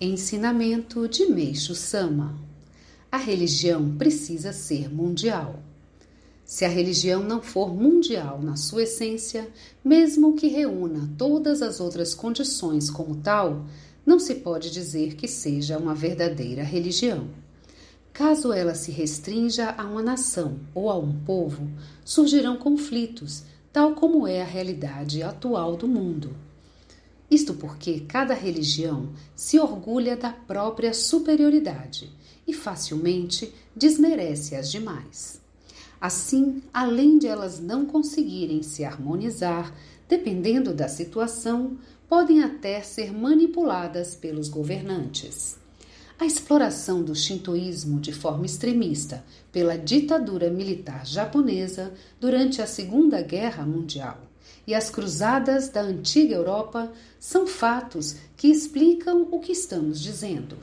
Ensinamento de Meixo Sama: A religião precisa ser mundial. Se a religião não for mundial na sua essência, mesmo que reúna todas as outras condições como tal, não se pode dizer que seja uma verdadeira religião. Caso ela se restrinja a uma nação ou a um povo, surgirão conflitos, tal como é a realidade atual do mundo. Isto porque cada religião se orgulha da própria superioridade e facilmente desmerece as demais. Assim, além de elas não conseguirem se harmonizar, dependendo da situação, podem até ser manipuladas pelos governantes. A exploração do shintoísmo de forma extremista pela ditadura militar japonesa durante a Segunda Guerra Mundial e as cruzadas da antiga Europa são fatos que explicam o que estamos dizendo.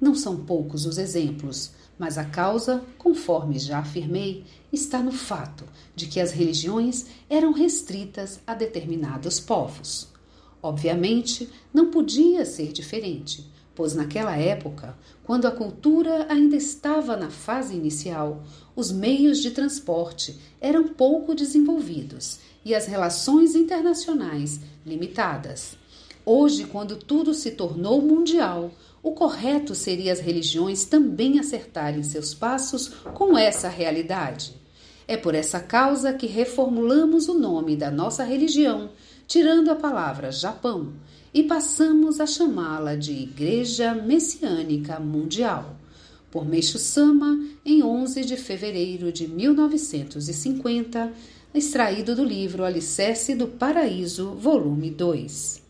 Não são poucos os exemplos, mas a causa, conforme já afirmei, está no fato de que as religiões eram restritas a determinados povos. Obviamente, não podia ser diferente, pois naquela época, quando a cultura ainda estava na fase inicial, os meios de transporte eram pouco desenvolvidos e as relações internacionais limitadas. Hoje, quando tudo se tornou mundial, o correto seria as religiões também acertarem seus passos com essa realidade. É por essa causa que reformulamos o nome da nossa religião, tirando a palavra Japão, e passamos a chamá-la de Igreja Messiânica Mundial, por Meixo Sama, em 11 de fevereiro de 1950, extraído do livro Alicerce do Paraíso, volume 2.